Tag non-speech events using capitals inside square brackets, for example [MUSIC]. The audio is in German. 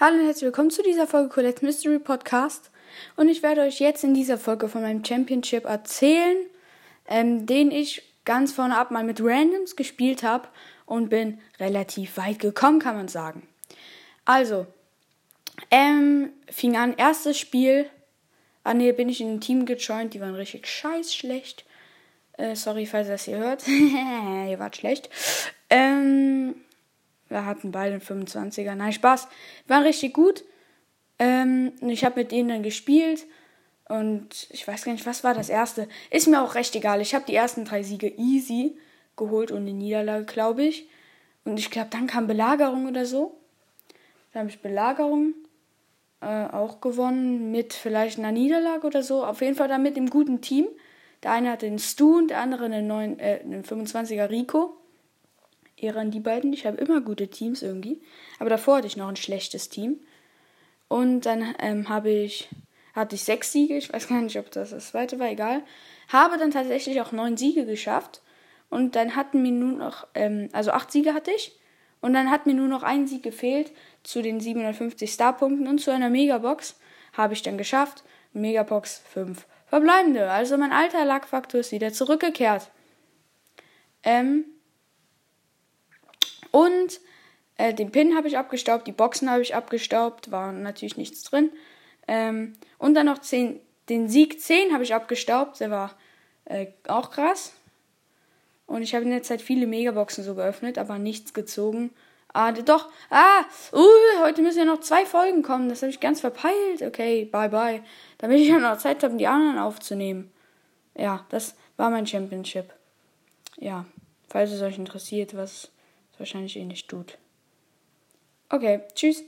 Hallo und herzlich willkommen zu dieser Folge Colette Mystery Podcast. Und ich werde euch jetzt in dieser Folge von meinem Championship erzählen, ähm, den ich ganz vorne ab mal mit Randoms gespielt habe und bin relativ weit gekommen, kann man sagen. Also, ähm, fing an, erstes Spiel. Ah ne, bin ich in ein Team gejoint, die waren richtig scheiß schlecht. Äh, sorry, falls ihr das hier hört. [LAUGHS] ihr wart schlecht. Ähm, wir hatten beide einen 25er. Nein, Spaß. War richtig gut. Ähm, ich habe mit denen dann gespielt. Und ich weiß gar nicht, was war das erste. Ist mir auch recht egal. Ich habe die ersten drei Siege easy geholt und eine Niederlage, glaube ich. Und ich glaube, dann kam Belagerung oder so. Dann habe ich Belagerung äh, auch gewonnen mit vielleicht einer Niederlage oder so. Auf jeden Fall dann mit dem guten Team. Der eine hatte den Stu und der andere einen, 9, äh, einen 25er Rico. Ehre an die beiden. Ich habe immer gute Teams irgendwie. Aber davor hatte ich noch ein schlechtes Team. Und dann ähm, habe ich, hatte ich sechs Siege. Ich weiß gar nicht, ob das das zweite war, egal. Habe dann tatsächlich auch neun Siege geschafft. Und dann hatten mir nur noch, ähm, also acht Siege hatte ich. Und dann hat mir nur noch ein Sieg gefehlt zu den 750 Starpunkten und zu einer Megabox. Habe ich dann geschafft. Megabox 5 verbleibende. Also mein alter Lackfaktor ist wieder zurückgekehrt. Ähm, und äh, den Pin habe ich abgestaubt, die Boxen habe ich abgestaubt, war natürlich nichts drin. Ähm, und dann noch 10, den Sieg 10 habe ich abgestaubt, der war äh, auch krass. Und ich habe in der Zeit viele Megaboxen so geöffnet, aber nichts gezogen. Ah, doch. Ah, uh, heute müssen ja noch zwei Folgen kommen. Das habe ich ganz verpeilt. Okay, bye bye. Damit ich ja noch Zeit habe, die anderen aufzunehmen. Ja, das war mein Championship. Ja, falls es euch interessiert, was wahrscheinlich eh nicht tut. Okay, tschüss.